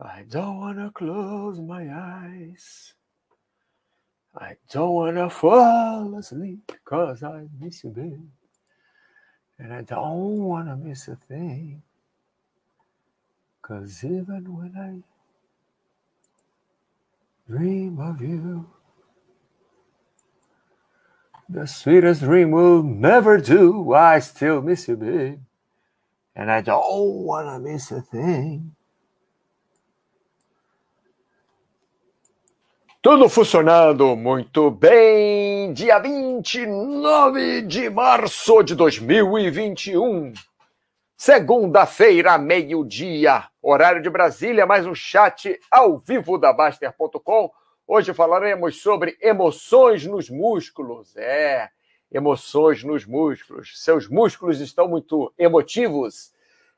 I don't wanna close my eyes. I don't wanna fall asleep because I miss you, babe. And I don't wanna miss a thing. Cause even when I dream of you, the sweetest dream will never do. I still miss you, babe. And I don't wanna miss a thing. Tudo funcionando muito bem. Dia 29 de março de 2021. Segunda-feira, meio-dia, horário de Brasília, mais um chat ao vivo da Baster.com. Hoje falaremos sobre emoções nos músculos. É, emoções nos músculos. Seus músculos estão muito emotivos.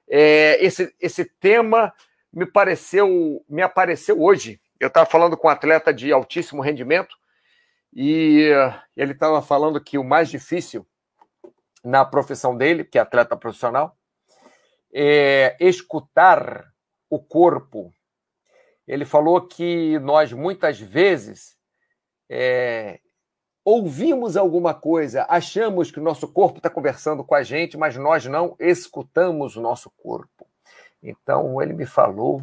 É, esse, esse tema me pareceu, me apareceu hoje eu estava falando com um atleta de altíssimo rendimento e ele estava falando que o mais difícil na profissão dele, que é atleta profissional, é escutar o corpo. Ele falou que nós muitas vezes é, ouvimos alguma coisa, achamos que o nosso corpo está conversando com a gente, mas nós não escutamos o nosso corpo. Então ele me falou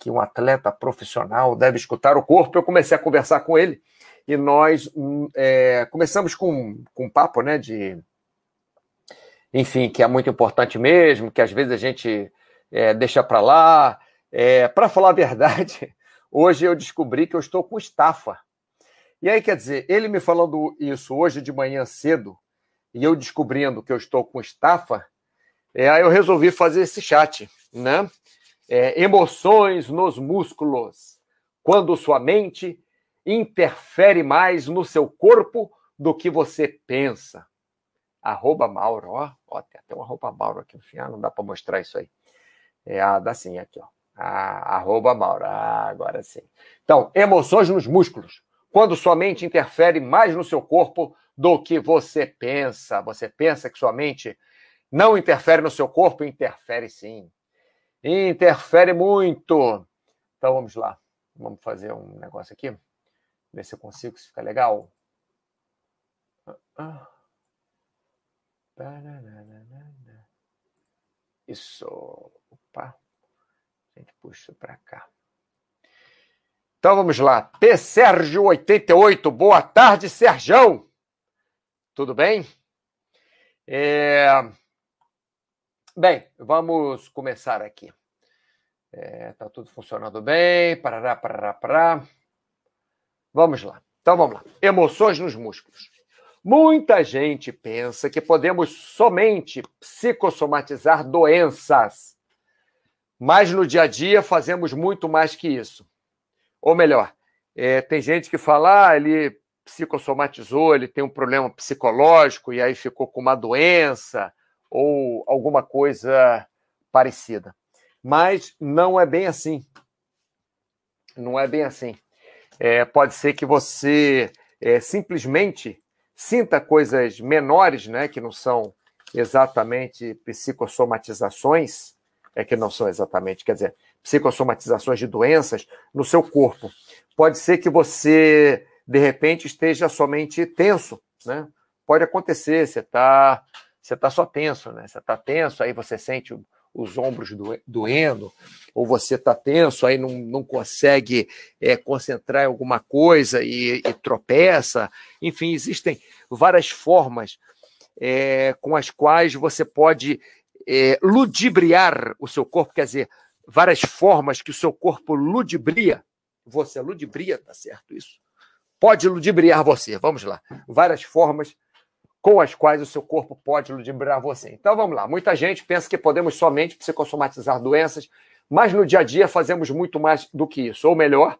que um atleta profissional deve escutar o corpo. Eu comecei a conversar com ele e nós é, começamos com, com um papo, né, de, enfim, que é muito importante mesmo, que às vezes a gente é, deixa para lá. É, para falar a verdade, hoje eu descobri que eu estou com estafa. E aí, quer dizer, ele me falando isso hoje de manhã cedo, e eu descobrindo que eu estou com estafa, é, aí eu resolvi fazer esse chat, né? É, emoções nos músculos, quando sua mente interfere mais no seu corpo do que você pensa. Arroba Mauro, ó, ó tem até uma arroba Mauro aqui no final, não dá para mostrar isso aí. É, ah, dá sim, aqui, ó. Ah, arroba Mauro, ah, agora sim. Então, emoções nos músculos, quando sua mente interfere mais no seu corpo do que você pensa. Você pensa que sua mente não interfere no seu corpo? Interfere sim. Interfere muito. Então vamos lá. Vamos fazer um negócio aqui. Ver se eu consigo, se fica legal. Isso. Opa. A gente puxa para cá. Então vamos lá. P. Sérgio 88. Boa tarde, Serjão. Tudo bem? É... Bem, vamos começar aqui. É, tá tudo funcionando bem. Parará, parará, parará. Vamos lá. Então vamos lá. Emoções nos músculos. Muita gente pensa que podemos somente psicossomatizar doenças. Mas no dia a dia fazemos muito mais que isso. Ou melhor, é, tem gente que fala, ah, ele psicossomatizou, ele tem um problema psicológico e aí ficou com uma doença ou alguma coisa parecida. Mas não é bem assim. Não é bem assim. É, pode ser que você é, simplesmente sinta coisas menores, né, que não são exatamente psicossomatizações, é que não são exatamente, quer dizer, psicossomatizações de doenças no seu corpo. Pode ser que você, de repente, esteja somente tenso, né? Pode acontecer, você está você tá só tenso, né? Você está tenso, aí você sente os ombros doendo, ou você está tenso, aí não, não consegue é, concentrar em alguma coisa e, e, tropeça. Enfim, existem várias formas é, com as quais você pode é, ludibriar o seu corpo, quer dizer, várias formas que o seu corpo ludibria. Você ludibria, tá certo isso? Pode ludibriar você, vamos lá. Várias formas com as quais o seu corpo pode ludibriar você. Então vamos lá. Muita gente pensa que podemos somente psicossomatizar doenças, mas no dia a dia fazemos muito mais do que isso. Ou melhor,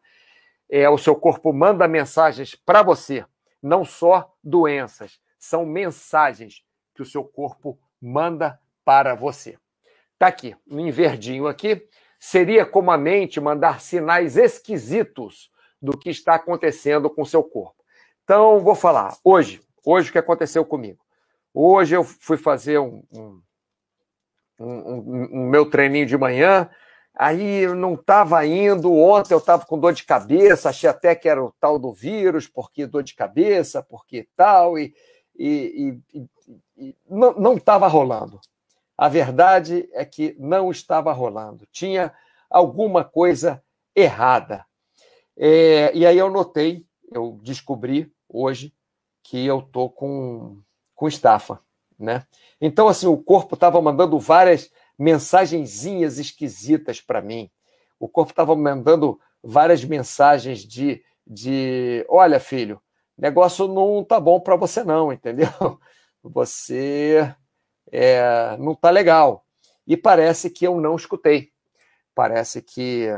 é, o seu corpo manda mensagens para você, não só doenças, são mensagens que o seu corpo manda para você. Tá aqui, em verdinho aqui, seria como a mente mandar sinais esquisitos do que está acontecendo com o seu corpo. Então, vou falar. Hoje, Hoje, o que aconteceu comigo? Hoje eu fui fazer um, um, um, um meu treininho de manhã, Aí não estava indo. Ontem eu estava com dor de cabeça, achei até que era o tal do vírus, porque dor de cabeça, porque tal, e, e, e, e não estava rolando. A verdade é que não estava rolando. Tinha alguma coisa errada. É, e aí eu notei, eu descobri hoje que eu tô com, com estafa, né? Então, assim, o corpo estava mandando várias mensagenzinhas esquisitas para mim. O corpo estava mandando várias mensagens de, de olha, filho, negócio não tá bom para você não, entendeu? Você é, não tá legal. E parece que eu não escutei. Parece que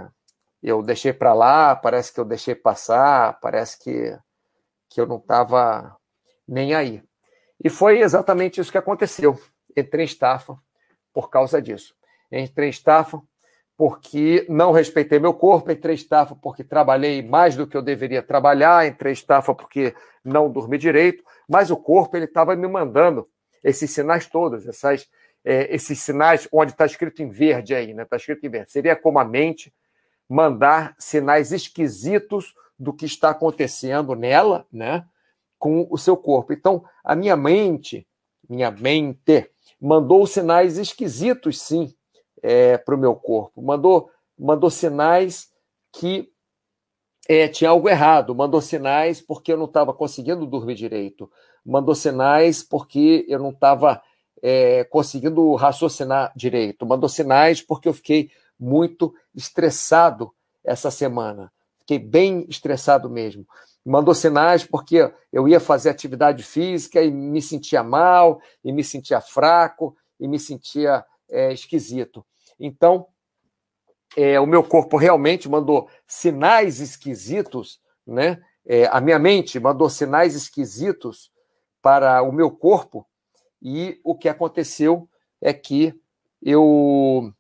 eu deixei para lá, parece que eu deixei passar, parece que, que eu não estava nem aí. E foi exatamente isso que aconteceu. Entrei em estafa por causa disso. Entrei em estafa porque não respeitei meu corpo, entrei em estafa porque trabalhei mais do que eu deveria trabalhar, entrei em estafa porque não dormi direito, mas o corpo ele estava me mandando esses sinais todos, essas, é, esses sinais onde está escrito em verde aí, né? Está escrito em verde. Seria como a mente mandar sinais esquisitos do que está acontecendo nela, né? Com o seu corpo. Então, a minha mente, minha mente, mandou sinais esquisitos, sim, é, para o meu corpo. Mandou, mandou sinais que é, tinha algo errado. Mandou sinais porque eu não estava conseguindo dormir direito. Mandou sinais porque eu não estava é, conseguindo raciocinar direito. Mandou sinais porque eu fiquei muito estressado essa semana. Fiquei bem estressado mesmo. Mandou sinais porque eu ia fazer atividade física e me sentia mal, e me sentia fraco, e me sentia é, esquisito. Então, é, o meu corpo realmente mandou sinais esquisitos, né? É, a minha mente mandou sinais esquisitos para o meu corpo, e o que aconteceu é que eu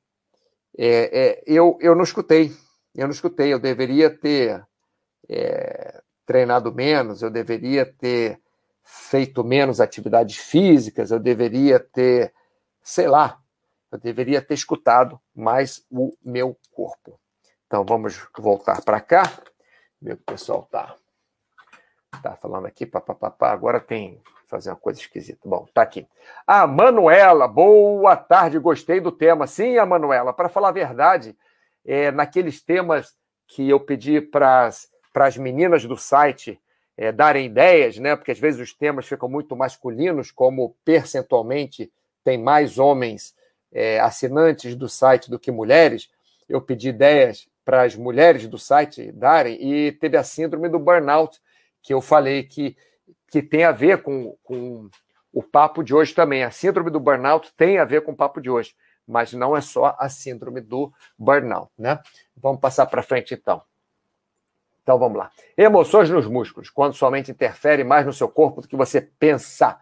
é, é, eu, eu não escutei. Eu não escutei. Eu deveria ter é, treinado menos, eu deveria ter feito menos atividades físicas, eu deveria ter, sei lá, eu deveria ter escutado mais o meu corpo. Então vamos voltar para cá. Meu pessoal tá tá falando aqui, papapá, agora tem fazer uma coisa esquisita. Bom, tá aqui. A Manuela, boa tarde, gostei do tema. Sim, a Manuela, para falar a verdade, é, naqueles temas que eu pedi para as meninas do site é, darem ideias, né? Porque às vezes os temas ficam muito masculinos, como percentualmente tem mais homens é, assinantes do site do que mulheres. Eu pedi ideias para as mulheres do site darem e teve a síndrome do burnout, que eu falei que que tem a ver com, com o papo de hoje também. A síndrome do burnout tem a ver com o papo de hoje, mas não é só a síndrome do burnout, né? Vamos passar para frente então. Então vamos lá. Emoções nos músculos, quando sua mente interfere mais no seu corpo do que você pensa.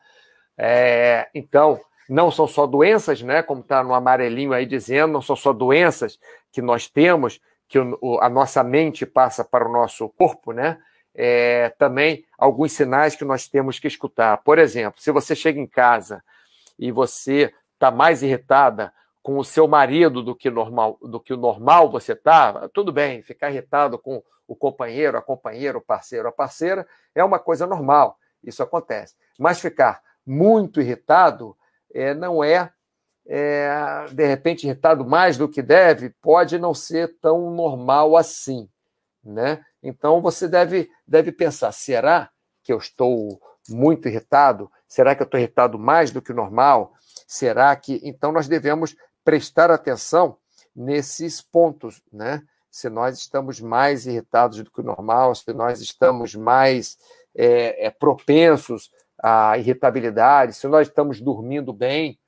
É, então, não são só doenças, né? Como está no amarelinho aí dizendo, não são só doenças que nós temos, que o, a nossa mente passa para o nosso corpo, né? é, também alguns sinais que nós temos que escutar. Por exemplo, se você chega em casa e você está mais irritada com o seu marido do que normal, do que o normal você está, tudo bem, ficar irritado com o companheiro, a companheira, o parceiro, a parceira, é uma coisa normal, isso acontece. Mas ficar muito irritado é, não é, é, de repente, irritado mais do que deve, pode não ser tão normal assim, né? Então você deve, deve pensar: será que eu estou muito irritado? Será que eu estou irritado mais do que o normal? Será que. Então nós devemos prestar atenção nesses pontos, né? Se nós estamos mais irritados do que o normal, se nós estamos mais é, é, propensos à irritabilidade, se nós estamos dormindo bem,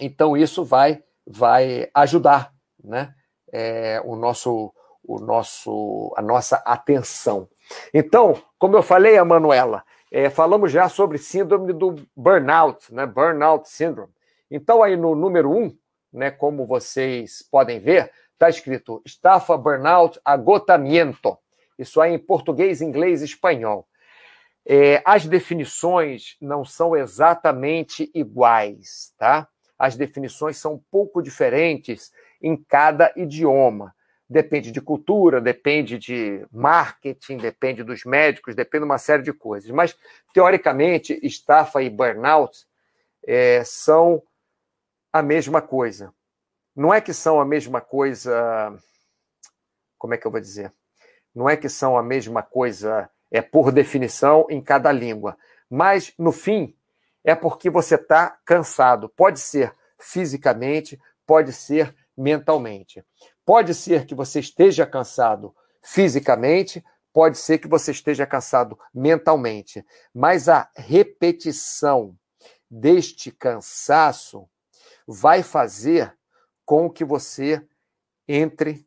então isso vai vai ajudar, né? É, o nosso o nosso, a nossa atenção. Então, como eu falei, a Manuela, é, falamos já sobre síndrome do burnout, né? Burnout syndrome. Então, aí no número um, né, como vocês podem ver, está escrito estafa, burnout, agotamiento. Isso aí em português, inglês e espanhol. É, as definições não são exatamente iguais, tá? as definições são um pouco diferentes em cada idioma. Depende de cultura, depende de marketing, depende dos médicos, depende de uma série de coisas. Mas, teoricamente, estafa e burnout é, são a mesma coisa. Não é que são a mesma coisa. Como é que eu vou dizer? Não é que são a mesma coisa, é por definição, em cada língua. Mas, no fim, é porque você está cansado. Pode ser fisicamente, pode ser mentalmente. Pode ser que você esteja cansado fisicamente, pode ser que você esteja cansado mentalmente, mas a repetição deste cansaço vai fazer com que você entre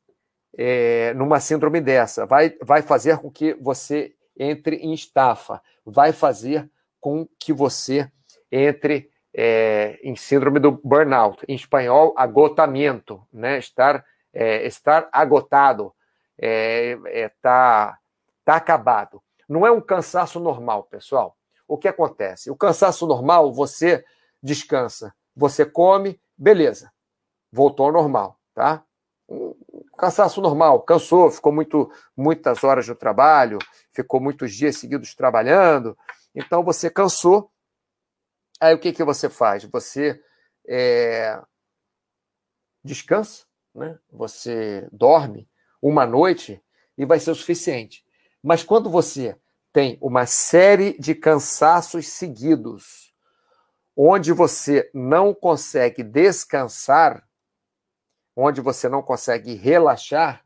é, numa síndrome dessa, vai, vai fazer com que você entre em estafa, vai fazer com que você entre é, em síndrome do burnout, em espanhol, agotamento, né? estar, é, estar agotado, está é, é, tá, acabado. Não é um cansaço normal, pessoal. O que acontece? O cansaço normal, você descansa, você come, beleza, voltou ao normal, tá? Um cansaço normal, cansou, ficou muito, muitas horas no trabalho, ficou muitos dias seguidos trabalhando, então você cansou, Aí o que, que você faz? Você é, descansa, né? você dorme uma noite e vai ser o suficiente. Mas quando você tem uma série de cansaços seguidos, onde você não consegue descansar, onde você não consegue relaxar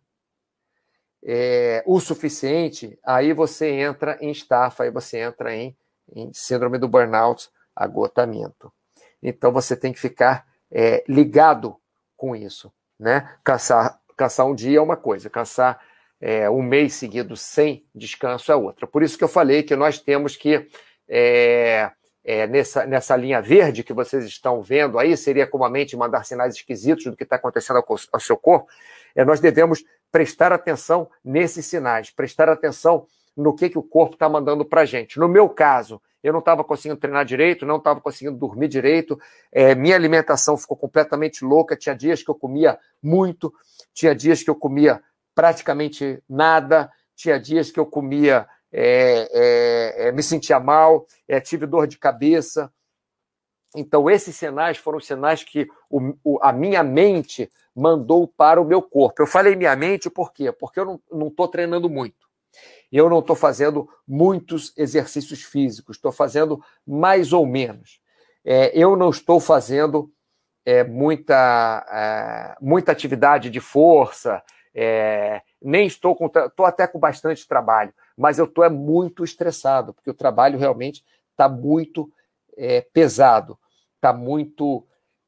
é, o suficiente, aí você entra em estafa, aí você entra em, em síndrome do burnout, agotamento. Então você tem que ficar é, ligado com isso. Né? Caçar, um dia é uma coisa, caçar é, um mês seguido sem descanso é outra. Por isso que eu falei que nós temos que, é, é, nessa, nessa linha verde que vocês estão vendo aí, seria como a mente mandar sinais esquisitos do que está acontecendo ao, ao, seu corpo, é, nós devemos prestar atenção nesses sinais, prestar atenção no que, que o corpo está mandando para a gente. No meu caso, eu não estava conseguindo treinar direito, não estava conseguindo dormir direito, é, minha alimentação ficou completamente louca. Tinha dias que eu comia muito, tinha dias que eu comia praticamente nada, tinha dias que eu comia, é, é, é me sentia mal, é, tive dor de cabeça. Então, esses sinais foram sinais que o, o, a minha mente mandou para o meu corpo. Eu falei minha mente por quê? Porque eu não estou treinando muito eu não estou fazendo muitos exercícios físicos, estou fazendo mais ou menos. É, eu não estou fazendo é, muita, é, muita atividade de força, é, nem estou com. Estou até com bastante trabalho, mas eu estou é muito estressado, porque o trabalho realmente está muito é, pesado, está muito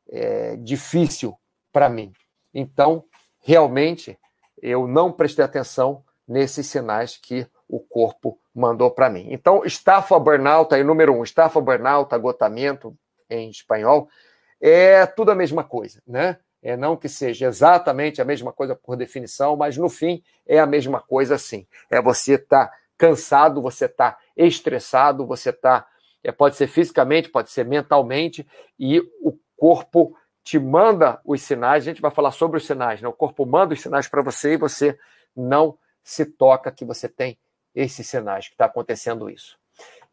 é, difícil para mim. Então, realmente, eu não prestei atenção nesses sinais que o corpo mandou para mim. Então, estafa burnout, aí número um, estafa burnout, agotamento em espanhol, é tudo a mesma coisa, né? É não que seja exatamente a mesma coisa por definição, mas no fim é a mesma coisa sim. É você estar tá cansado, você está estressado, você está. É, pode ser fisicamente, pode ser mentalmente, e o corpo te manda os sinais. A gente vai falar sobre os sinais, né? O corpo manda os sinais para você e você não se toca que você tem esses sinais que está acontecendo isso.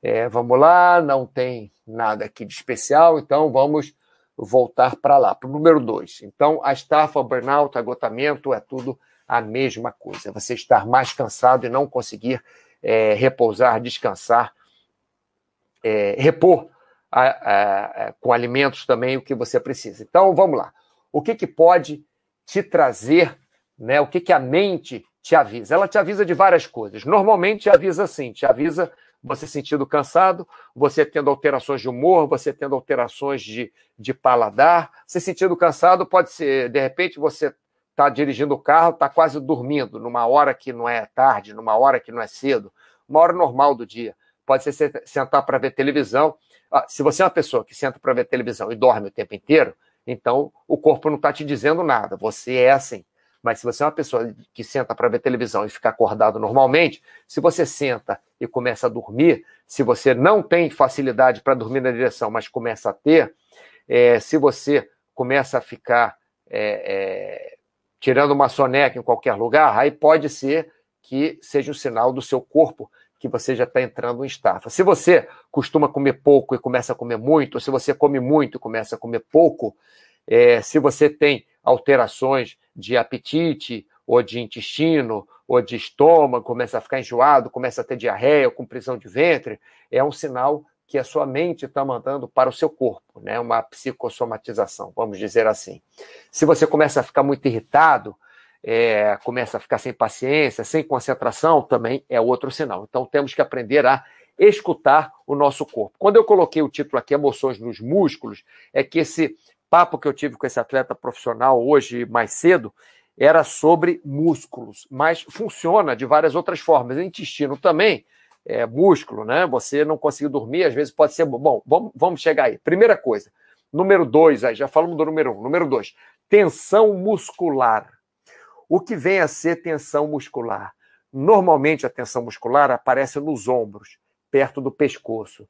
É, vamos lá, não tem nada aqui de especial, então vamos voltar para lá, para o número dois. Então, a estafa, burnout, agotamento é tudo a mesma coisa. Você estar mais cansado e não conseguir é, repousar, descansar, é, repor a, a, a, com alimentos também o que você precisa. Então, vamos lá. O que, que pode te trazer, né? o que, que a mente te avisa. Ela te avisa de várias coisas. Normalmente te avisa assim, te avisa você sentindo cansado, você tendo alterações de humor, você tendo alterações de, de paladar. Você sentindo cansado pode ser, de repente, você está dirigindo o carro, está quase dormindo, numa hora que não é tarde, numa hora que não é cedo, uma hora normal do dia. Pode ser sentar para ver televisão. Ah, se você é uma pessoa que senta para ver televisão e dorme o tempo inteiro, então o corpo não está te dizendo nada. Você é assim. Mas se você é uma pessoa que senta para ver televisão e fica acordado normalmente, se você senta e começa a dormir, se você não tem facilidade para dormir na direção, mas começa a ter, É, se você começa a ficar é, é, tirando uma soneca em qualquer lugar, aí pode ser que seja um sinal do seu corpo que você já está entrando em estafa. Se você costuma comer pouco e começa a comer muito, ou se você come muito e começa a comer pouco, é, se você tem alterações de apetite, ou de intestino, ou de estômago, começa a ficar enjoado, começa a ter diarreia, ou com prisão de ventre, é um sinal que a sua mente está mandando para o seu corpo, né? Uma psicossomatização, vamos dizer assim. Se você começa a ficar muito irritado, é, começa a ficar sem paciência, sem concentração, também é outro sinal. Então temos que aprender a escutar o nosso corpo. Quando eu coloquei o título aqui, Emoções nos Músculos, é que esse papo que eu tive com esse atleta profissional hoje mais cedo era sobre músculos, mas funciona de várias outras formas. O intestino também é, músculo, né? Você não conseguiu dormir, às vezes pode ser. Bom, vamos, vamos chegar aí. Primeira coisa. Número dois, aí já falamos do número um. Número dois, tensão muscular. O que vem a ser tensão muscular? Normalmente a tensão muscular aparece nos ombros, perto do pescoço.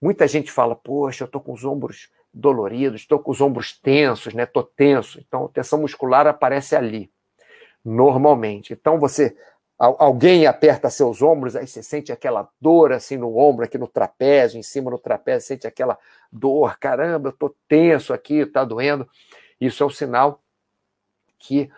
Muita gente fala, poxa, eu estou com os ombros doloridos, estou com os ombros tensos, né? Estou tenso. Então, tensão muscular aparece ali, normalmente. Então, você alguém aperta seus ombros, aí você sente aquela dor assim no ombro, aqui no trapézio, em cima no trapézio, sente aquela dor, caramba, eu tô tenso aqui, tá doendo. Isso é um sinal que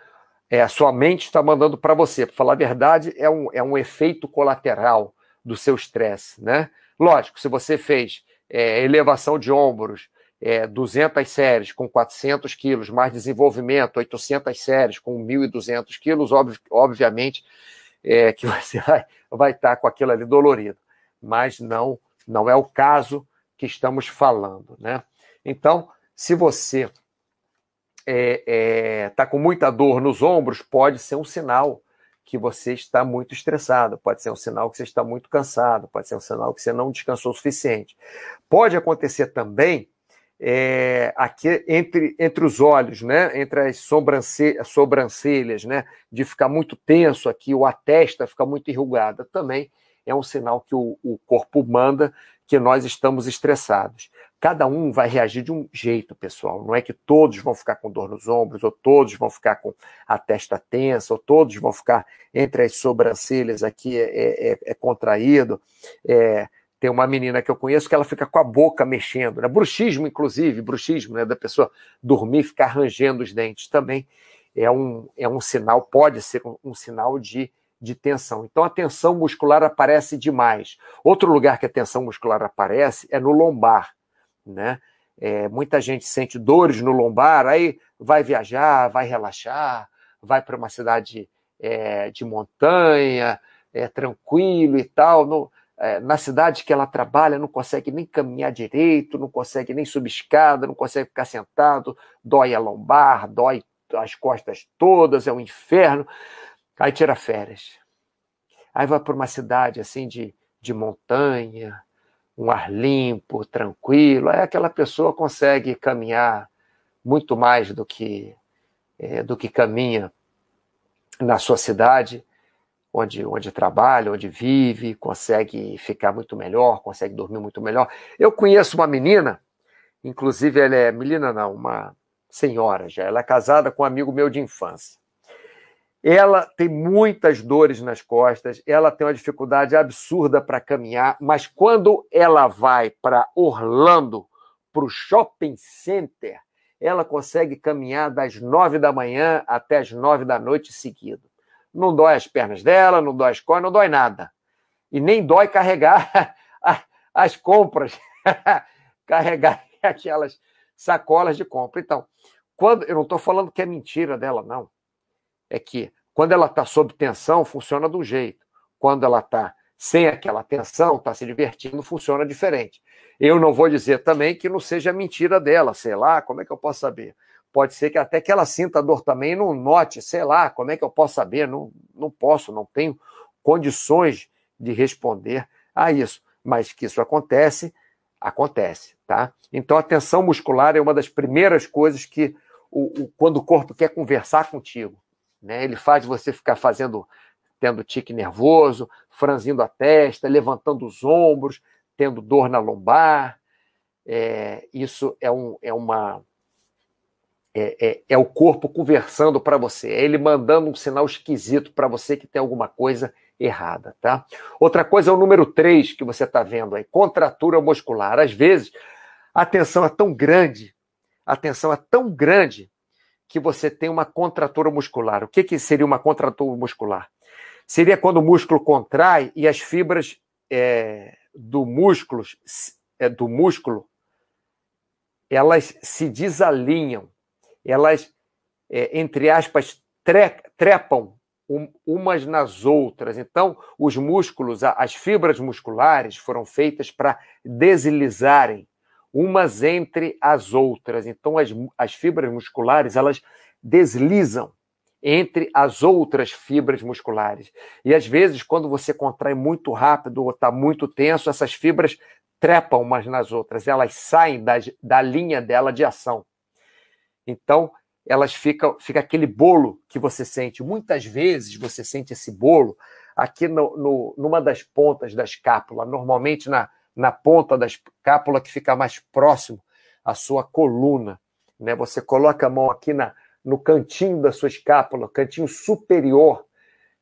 é, a sua mente está mandando para você. Para falar a verdade, é um, é um efeito colateral do seu estresse, né? Lógico, se você fez é, elevação de ombros, é, 200 séries com 400 quilos, mais desenvolvimento, 800 séries com 1.200 quilos, ob obviamente é, que você vai, estar com aquilo ali dolorido. Mas não, não é o caso que estamos falando. Né? Então, se você está é, é, tá com muita dor nos ombros, pode ser um sinal que você está muito estressado, pode ser um sinal que você está muito cansado, pode ser um sinal que você não descansou o suficiente. Pode acontecer também é, aqui entre, entre os olhos, né? entre as sobrancelhas, sobrancelhas, né? de ficar muito tenso aqui, ou a testa ficar muito enrugada, também é um sinal que o, o corpo manda que nós estamos estressados. Cada um vai reagir de um jeito, pessoal. Não é que todos vão ficar com dor nos ombros, ou todos vão ficar com a testa tensa, ou todos vão ficar entre as sobrancelhas aqui é, é, é contraído. É, tem uma menina que eu conheço que ela fica com a boca mexendo, né? Bruxismo, inclusive, bruxismo, né? Da pessoa dormir e ficar rangendo os dentes também é um, é um sinal, pode ser um, um sinal de, de tensão. Então a tensão muscular aparece demais. Outro lugar que a tensão muscular aparece é no lombar, né? É, muita gente sente dores no lombar, aí vai viajar, vai relaxar, vai para uma cidade é, de montanha, é tranquilo e tal. No, é, na cidade que ela trabalha, não consegue nem caminhar direito, não consegue nem subir escada, não consegue ficar sentado, dói a lombar, dói as costas todas, é um inferno. Aí tira férias. Aí vai para uma cidade assim de, de montanha, um ar limpo, tranquilo. Aí aquela pessoa consegue caminhar muito mais do que, é, do que caminha na sua cidade onde, onde trabalha, onde vive, consegue ficar muito melhor, consegue dormir muito melhor. Eu conheço uma menina, inclusive ela é menina não, uma senhora já, ela é casada com um amigo meu de infância. Ela tem muitas dores nas costas, ela tem uma dificuldade absurda para caminhar, mas quando ela vai para Orlando, para o shopping center, ela consegue caminhar das nove da manhã até as nove da noite seguido. Não dói as pernas dela, não dói as costas, não dói nada. E nem dói carregar as compras, carregar aquelas sacolas de compra. Então, quando eu não estou falando que é mentira dela, não. É que quando ela está sob tensão, funciona de um jeito. Quando ela está sem aquela tensão, está se divertindo, funciona diferente. Eu não vou dizer também que não seja mentira dela, sei lá, como é que eu posso saber? Pode ser que até que ela sinta dor também e não note, sei lá, como é que eu posso saber? Não, não posso, não tenho condições de responder a isso. Mas que isso acontece, acontece, tá? Então a tensão muscular é uma das primeiras coisas que o, o, quando o corpo quer conversar contigo, né? Ele faz você ficar fazendo, tendo tique nervoso, franzindo a testa, levantando os ombros, tendo dor na lombar, é, isso é, um, é uma. É, é, é o corpo conversando para você, é ele mandando um sinal esquisito para você que tem alguma coisa errada, tá? Outra coisa é o número 3 que você está vendo aí, contratura muscular. Às vezes, a tensão é tão grande, a tensão é tão grande que você tem uma contratura muscular. O que, que seria uma contratura muscular? Seria quando o músculo contrai e as fibras é, do músculo, é, do músculo elas se desalinham, elas, é, entre aspas, tre trepam um, umas nas outras. Então, os músculos, as fibras musculares foram feitas para deslizarem umas entre as outras. Então, as, as fibras musculares, elas deslizam entre as outras fibras musculares. E às vezes, quando você contrai muito rápido ou está muito tenso, essas fibras trepam umas nas outras, elas saem da, da linha dela de ação. Então, elas ficam, fica aquele bolo que você sente. Muitas vezes você sente esse bolo aqui no, no, numa das pontas da escápula, normalmente na, na ponta da escápula que fica mais próximo à sua coluna. Né? Você coloca a mão aqui na, no cantinho da sua escápula, cantinho superior,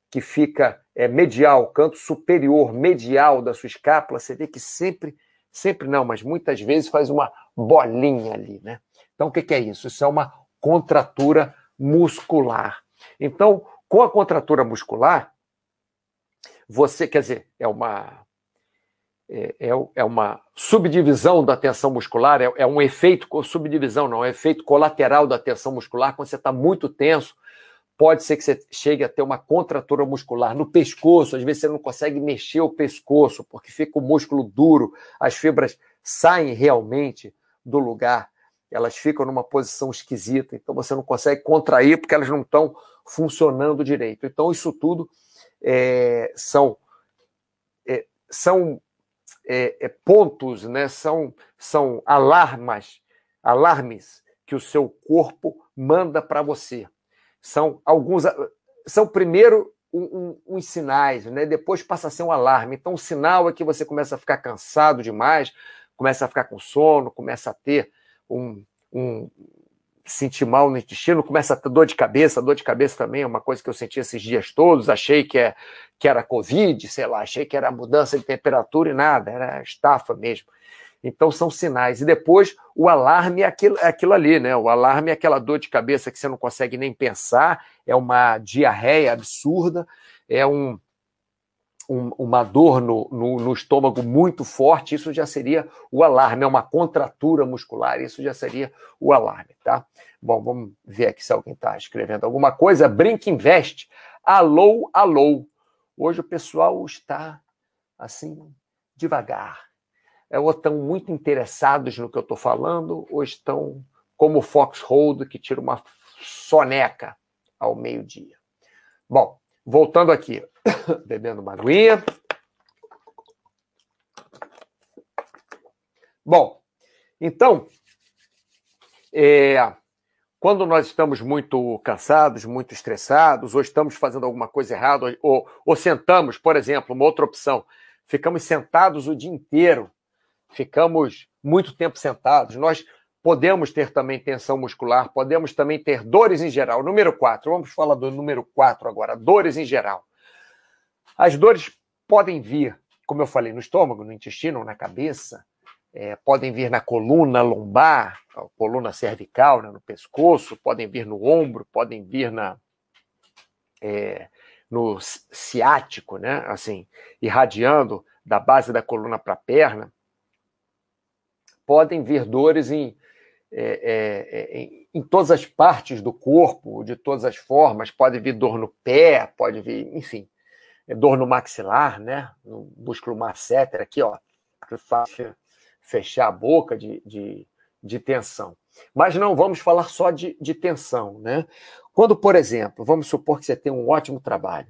que fica é, medial, canto superior medial da sua escápula, você vê que sempre Sempre não, mas muitas vezes faz uma bolinha ali, né? Então, o que é isso? Isso é uma contratura muscular. Então, com a contratura muscular, você, quer dizer, é uma é, é, é uma subdivisão da tensão muscular, é, é um efeito, subdivisão não, é um efeito colateral da tensão muscular, quando você está muito tenso, pode ser que você chegue a ter uma contratura muscular no pescoço, às vezes você não consegue mexer o pescoço, porque fica o músculo duro, as fibras saem realmente do lugar, elas ficam numa posição esquisita, então você não consegue contrair porque elas não estão funcionando direito. Então, isso tudo é, são, é, são é, é pontos, né? são, são alarmas, alarmes que o seu corpo manda para você são alguns. São primeiro um, um, uns sinais, né? depois passa a ser um alarme. Então, o sinal é que você começa a ficar cansado demais, começa a ficar com sono, começa a ter um, um sentir mal no intestino, começa a ter dor de cabeça. Dor de cabeça também é uma coisa que eu senti esses dias todos. Achei que, é, que era Covid, sei lá, achei que era mudança de temperatura e nada, era estafa mesmo. Então são sinais. E depois o alarme é aquilo, é aquilo ali, né? O alarme é aquela dor de cabeça que você não consegue nem pensar, é uma diarreia absurda, é um, um, uma dor no, no, no, estômago muito forte, isso já seria o alarme, é uma contratura muscular, isso já seria o alarme, tá? Bom, vamos ver aqui se alguém está escrevendo alguma coisa. Brinque Invest. Alô, alô. Hoje o pessoal está assim, devagar é, ou estão muito interessados no que eu estou falando, ou estão como o Foxhold, que tira uma soneca ao meio-dia. Bom, voltando aqui, bebendo uma aguinha. Bom, então, é, quando nós estamos muito cansados, muito estressados, ou estamos fazendo alguma coisa errada, ou, ou sentamos, por exemplo, uma outra opção, ficamos sentados o dia inteiro ficamos muito tempo sentados, nós podemos ter também tensão muscular, podemos também ter dores em geral. Número 4, vamos falar do número 4 agora, dores em geral. As dores podem vir, como eu falei, no estômago, no intestino, na cabeça, é, podem vir na coluna lombar, coluna cervical, né, no pescoço, podem vir no ombro, podem vir na, é, no ciático, né, assim, irradiando da base da coluna para a perna podem vir dores em, é, é, é, em, todas as partes do corpo, de todas as formas. Pode vir dor no pé, pode vir, enfim, é dor no maxilar, né? No músculo masseter aqui, ó, que faz fechar a boca de, de, de tensão. Mas não vamos falar só de, de tensão, né? Quando, por exemplo, vamos supor que você tem um ótimo trabalho.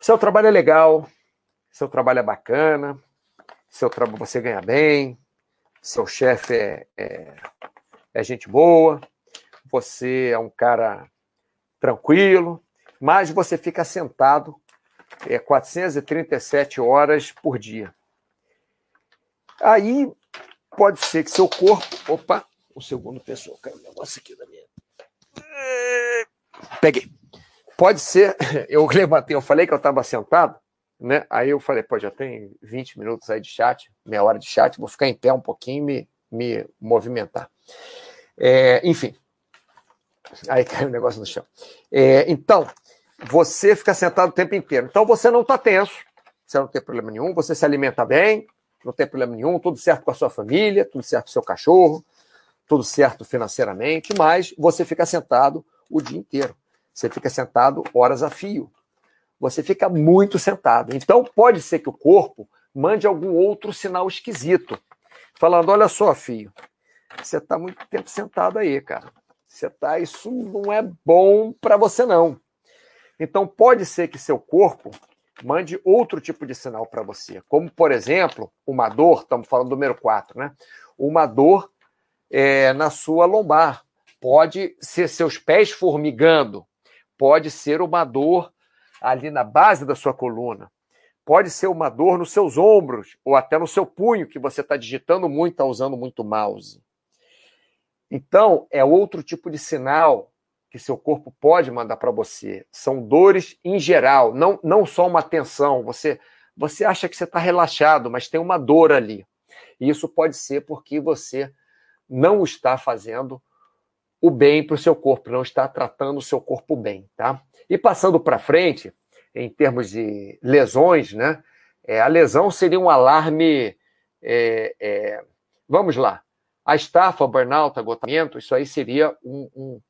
Seu trabalho é legal, seu trabalho é bacana, seu trabalho você ganha bem, seu chefe é, é, é gente boa, você é um cara tranquilo, mas você fica sentado é, 437 horas por dia. Aí pode ser que seu corpo. Opa, o segundo pessoal, caiu um negócio aqui da minha. Peguei. Pode ser, eu levantei, eu falei que eu estava sentado, né? Aí eu falei, pô, já tem 20 minutos aí de chat, meia hora de chat, vou ficar em pé um pouquinho e me, me movimentar. É, enfim. Aí caiu o um negócio no chão. É, então, você fica sentado o tempo inteiro. Então você não está tenso, você não tem problema nenhum, você se alimenta bem, não tem problema nenhum, tudo certo com a sua família, tudo certo com o seu cachorro, tudo certo financeiramente, mas você fica sentado o dia inteiro. Você fica sentado horas a fio. Você fica muito sentado. Então, pode ser que o corpo mande algum outro sinal esquisito. Falando: olha só, filho, você está muito tempo sentado aí, cara. Você tá, isso não é bom para você, não. Então, pode ser que seu corpo mande outro tipo de sinal para você, como, por exemplo, uma dor, estamos falando do número 4, né? Uma dor é, na sua lombar. Pode ser seus pés formigando, pode ser uma dor ali na base da sua coluna, pode ser uma dor nos seus ombros ou até no seu punho, que você está digitando muito, está usando muito mouse. Então, é outro tipo de sinal que seu corpo pode mandar para você. São dores em geral, não, não só uma tensão. Você, você acha que você está relaxado, mas tem uma dor ali. E isso pode ser porque você não está fazendo o bem para o seu corpo, não está tratando o seu corpo bem, tá? E passando para frente, em termos de lesões, né? É, a lesão seria um alarme. É, é, vamos lá. A estafa, burnout, agotamento, isso aí seria um, um,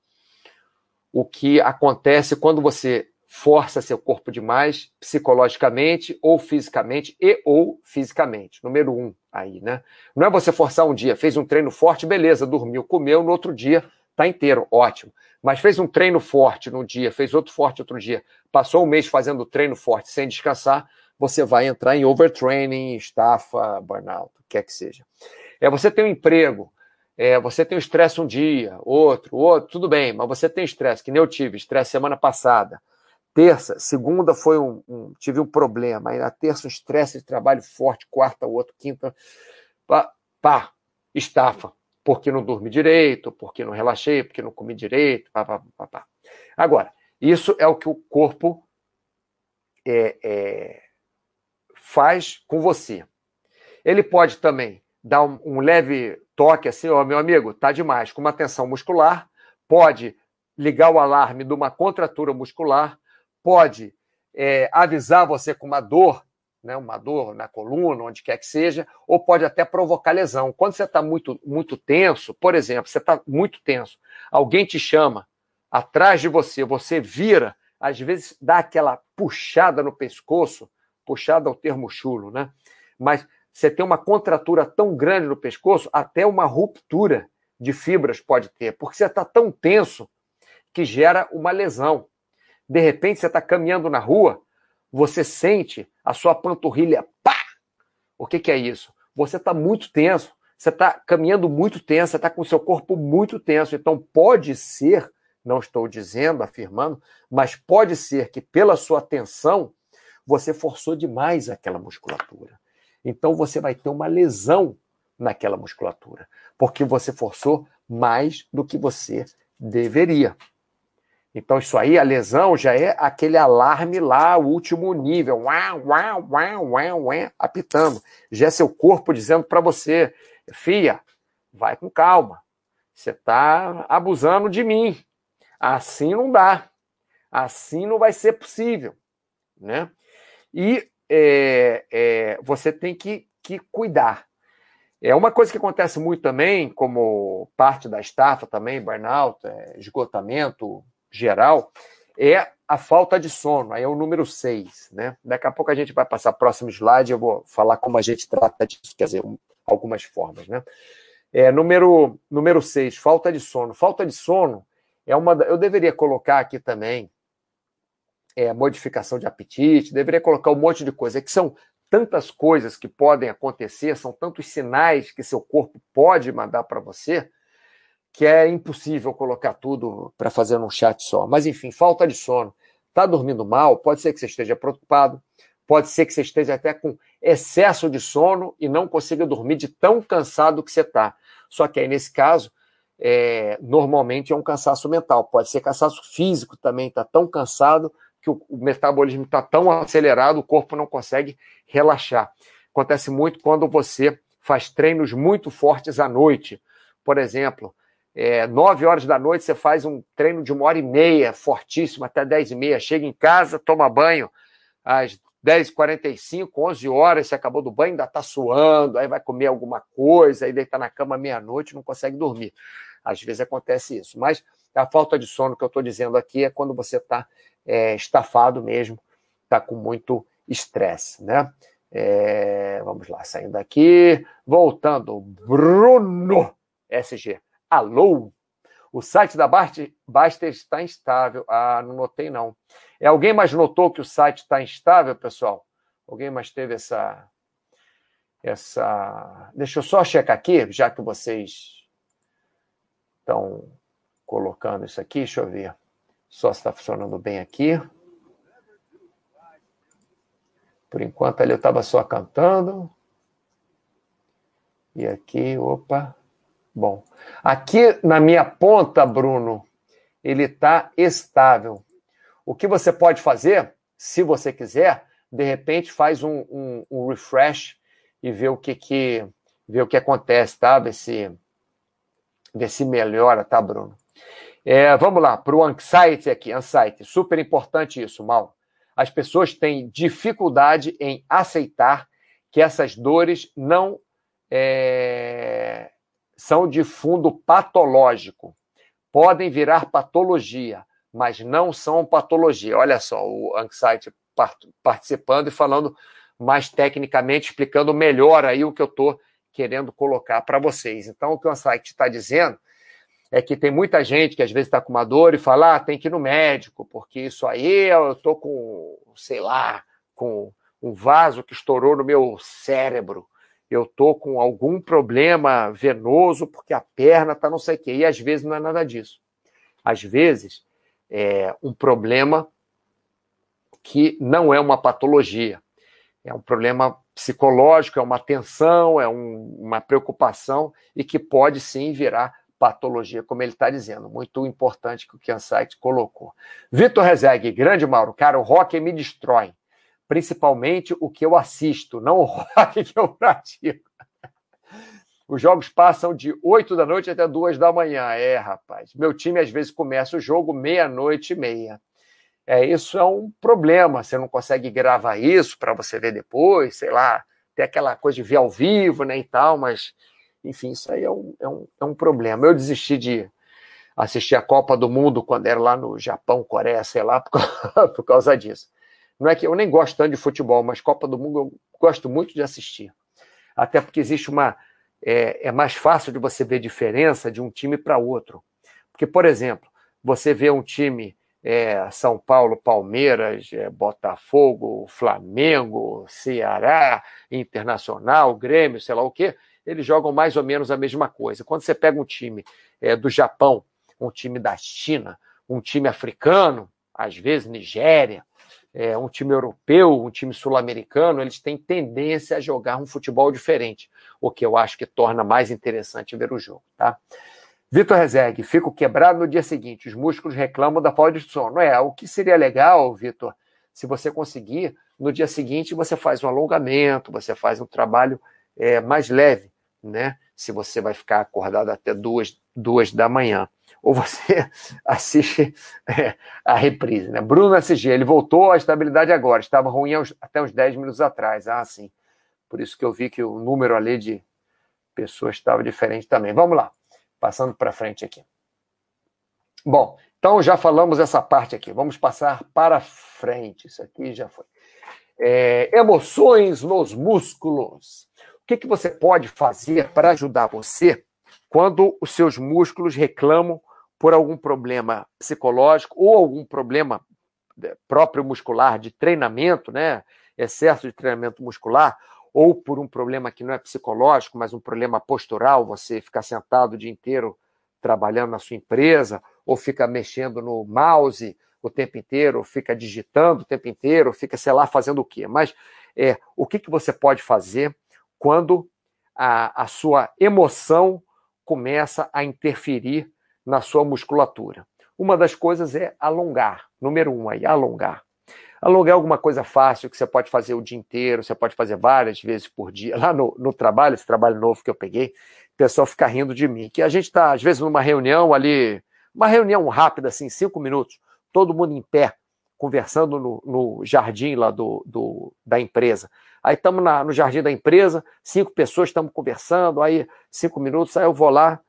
o que acontece quando você força seu corpo demais, psicologicamente ou fisicamente e ou fisicamente. Número um aí, né? Não é você forçar um dia, fez um treino forte, beleza, dormiu, comeu, no outro dia tá inteiro, ótimo. Mas fez um treino forte no dia, fez outro forte outro dia, passou um mês fazendo treino forte sem descansar, você vai entrar em overtraining, estafa, burnout, o que é que seja. É, você tem um emprego, é, você tem o estresse um dia, outro, outro, tudo bem, mas você tem estresse, que nem eu tive, estresse semana passada. Terça, segunda foi um, um tive um problema, aí na terça um estresse de trabalho forte, quarta outro, quinta, pá, pá, estafa, porque não dormi direito, porque não relaxei, porque não comi direito, pá, pá, pá, pá. Agora, isso é o que o corpo é, é, faz com você. Ele pode também dar um, um leve toque assim, ó, meu amigo, tá demais, com uma tensão muscular, pode ligar o alarme de uma contratura muscular, pode é, avisar você com uma dor, né, uma dor na coluna, onde quer que seja, ou pode até provocar lesão. Quando você está muito, muito tenso, por exemplo, você está muito tenso, alguém te chama atrás de você, você vira, às vezes dá aquela puxada no pescoço, puxada ao termo chulo, né? Mas você tem uma contratura tão grande no pescoço, até uma ruptura de fibras pode ter, porque você está tão tenso que gera uma lesão. De repente, você está caminhando na rua, você sente a sua panturrilha, pá! O que, que é isso? Você está muito tenso, você está caminhando muito tenso, você está com o seu corpo muito tenso. Então, pode ser, não estou dizendo, afirmando, mas pode ser que pela sua tensão, você forçou demais aquela musculatura. Então você vai ter uma lesão naquela musculatura, porque você forçou mais do que você deveria. Então, isso aí, a lesão já é aquele alarme lá, o último nível, uau, uau, uau, uau, uau, apitando. Já é seu corpo dizendo para você, fia, vai com calma, você está abusando de mim. Assim não dá. Assim não vai ser possível. Né? E é, é, você tem que, que cuidar. É uma coisa que acontece muito também, como parte da estafa também, burnout, é, esgotamento geral, é a falta de sono. Aí é o número 6, né? Daqui a pouco a gente vai passar próximo slide, eu vou falar como a gente trata disso, quer dizer, um, algumas formas, né? É, número número 6, falta de sono. Falta de sono é uma eu deveria colocar aqui também é, modificação de apetite, deveria colocar um monte de coisa, é que são tantas coisas que podem acontecer, são tantos sinais que seu corpo pode mandar para você, que é impossível colocar tudo para fazer num chat só. Mas enfim, falta de sono. Está dormindo mal? Pode ser que você esteja preocupado, Pode ser que você esteja até com excesso de sono e não consiga dormir de tão cansado que você está. Só que aí, nesse caso, é, normalmente é um cansaço mental. Pode ser cansaço físico também, está tão cansado que o, o metabolismo está tão acelerado, o corpo não consegue relaxar. Acontece muito quando você faz treinos muito fortes à noite. Por exemplo, é, 9 horas da noite você faz um treino de uma hora e meia, fortíssimo, até 10 e meia. Chega em casa, toma banho às 10h45, 11 horas, você acabou do banho, ainda está suando, aí vai comer alguma coisa, aí deita na cama meia-noite, não consegue dormir. Às vezes acontece isso. Mas a falta de sono que eu estou dizendo aqui é quando você está é, estafado mesmo, está com muito estresse, né? É, vamos lá, saindo daqui, voltando. Bruno SG. Alô? O site da Baster está instável. Ah, não notei não. É, alguém mais notou que o site está instável, pessoal? Alguém mais teve essa. essa. Deixa eu só checar aqui, já que vocês estão colocando isso aqui. Deixa eu ver. Só se está funcionando bem aqui. Por enquanto ali eu estava só cantando. E aqui, opa. Bom, aqui na minha ponta, Bruno, ele está estável. O que você pode fazer, se você quiser, de repente faz um, um, um refresh e vê o que, que vê o que acontece, tá? Ver se, ver se melhora, tá, Bruno? É, vamos lá, para o anxiety aqui, anxiety, super importante isso, Mal. As pessoas têm dificuldade em aceitar que essas dores não é, são de fundo patológico. Podem virar patologia mas não são patologia. Olha só, o Anxiety participando e falando mais tecnicamente, explicando melhor aí o que eu estou querendo colocar para vocês. Então, o que o Anxiety está dizendo é que tem muita gente que às vezes está com uma dor e fala, ah, tem que ir no médico, porque isso aí eu estou com, sei lá, com um vaso que estourou no meu cérebro, eu estou com algum problema venoso porque a perna está não sei o quê. E às vezes não é nada disso. Às vezes é, um problema que não é uma patologia. É um problema psicológico, é uma tensão, é um, uma preocupação e que pode sim virar patologia, como ele está dizendo. Muito importante que o Kiansight colocou. Vitor Rezegue, grande Mauro, cara, o rock me destrói. Principalmente o que eu assisto, não o rock que eu pratico. Os jogos passam de 8 da noite até 2 da manhã. É, rapaz. Meu time às vezes começa o jogo meia-noite e meia. É, isso é um problema. Você não consegue gravar isso para você ver depois, sei lá, tem aquela coisa de ver ao vivo, né, e tal, mas, enfim, isso aí é um, é um, é um problema. Eu desisti de assistir a Copa do Mundo quando era lá no Japão, Coreia, sei lá, por causa, por causa disso. Não é que eu nem gosto tanto de futebol, mas Copa do Mundo eu gosto muito de assistir. Até porque existe uma é, é mais fácil de você ver diferença de um time para outro. Porque, por exemplo, você vê um time é, São Paulo, Palmeiras, é, Botafogo, Flamengo, Ceará, Internacional, Grêmio, sei lá o quê, eles jogam mais ou menos a mesma coisa. Quando você pega um time é, do Japão, um time da China, um time africano, às vezes Nigéria, é, um time europeu, um time sul-americano, eles têm tendência a jogar um futebol diferente, o que eu acho que torna mais interessante ver o jogo, tá? Vitor Rezegue, fico quebrado no dia seguinte, os músculos reclamam da falta de sono. É, o que seria legal, Vitor, se você conseguir, no dia seguinte você faz um alongamento, você faz um trabalho é, mais leve, né? Se você vai ficar acordado até duas, duas da manhã ou você assiste é, a reprise. Né? Bruno SG, ele voltou à estabilidade agora, estava ruim até uns 10 minutos atrás. Ah, sim. Por isso que eu vi que o número ali de pessoas estava diferente também. Vamos lá, passando para frente aqui. Bom, então já falamos essa parte aqui. Vamos passar para frente. Isso aqui já foi. É, emoções nos músculos. O que, que você pode fazer para ajudar você quando os seus músculos reclamam por algum problema psicológico ou algum problema né, próprio muscular de treinamento, né? Excesso de treinamento muscular, ou por um problema que não é psicológico, mas um problema postural, você ficar sentado o dia inteiro trabalhando na sua empresa, ou fica mexendo no mouse o tempo inteiro, ou fica digitando o tempo inteiro, ou fica, sei lá, fazendo o quê. Mas é, o que, que você pode fazer quando a, a sua emoção começa a interferir na sua musculatura? Uma das coisas é alongar. Número um aí, alongar. Alongar é alguma coisa fácil que você pode fazer o dia inteiro, você pode fazer várias vezes por dia. Lá no, no trabalho, esse trabalho novo que eu peguei, o pessoal fica rindo de mim. Que a gente está, às vezes, numa reunião ali, uma reunião rápida, assim, cinco minutos, todo mundo em pé, conversando no, no jardim lá do, do da empresa. Aí estamos no jardim da empresa, cinco pessoas estamos conversando, aí cinco minutos, aí eu vou lá,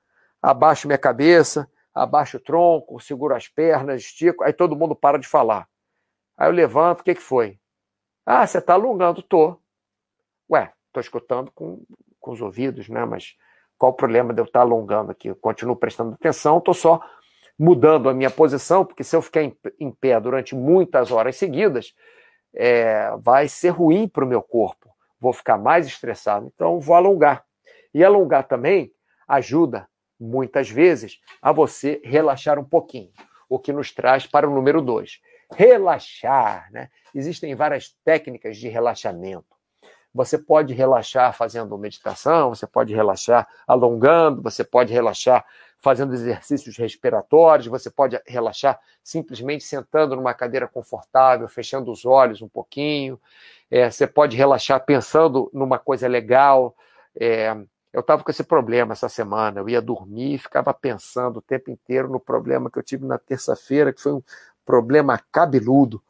abaixo minha cabeça, abaixo o tronco, seguro as pernas, estico, aí todo mundo para de falar. Aí eu levanto, o que, que foi? Ah, você está alongando, tô. Ué, estou escutando com, com os ouvidos, né? Mas qual o problema de eu estar tá alongando aqui? Eu continuo prestando atenção, estou só mudando a minha posição, porque se eu ficar em, em pé durante muitas horas seguidas, é, vai ser ruim para o meu corpo. Vou ficar mais estressado. Então, vou alongar. E alongar também ajuda, muitas vezes, a você relaxar um pouquinho. O que nos traz para o número dois relaxar. Né? Existem várias técnicas de relaxamento. Você pode relaxar fazendo meditação, você pode relaxar alongando, você pode relaxar fazendo exercícios respiratórios, você pode relaxar simplesmente sentando numa cadeira confortável, fechando os olhos um pouquinho. É, você pode relaxar pensando numa coisa legal. É, eu estava com esse problema essa semana. Eu ia dormir e ficava pensando o tempo inteiro no problema que eu tive na terça-feira, que foi um, problema cabeludo.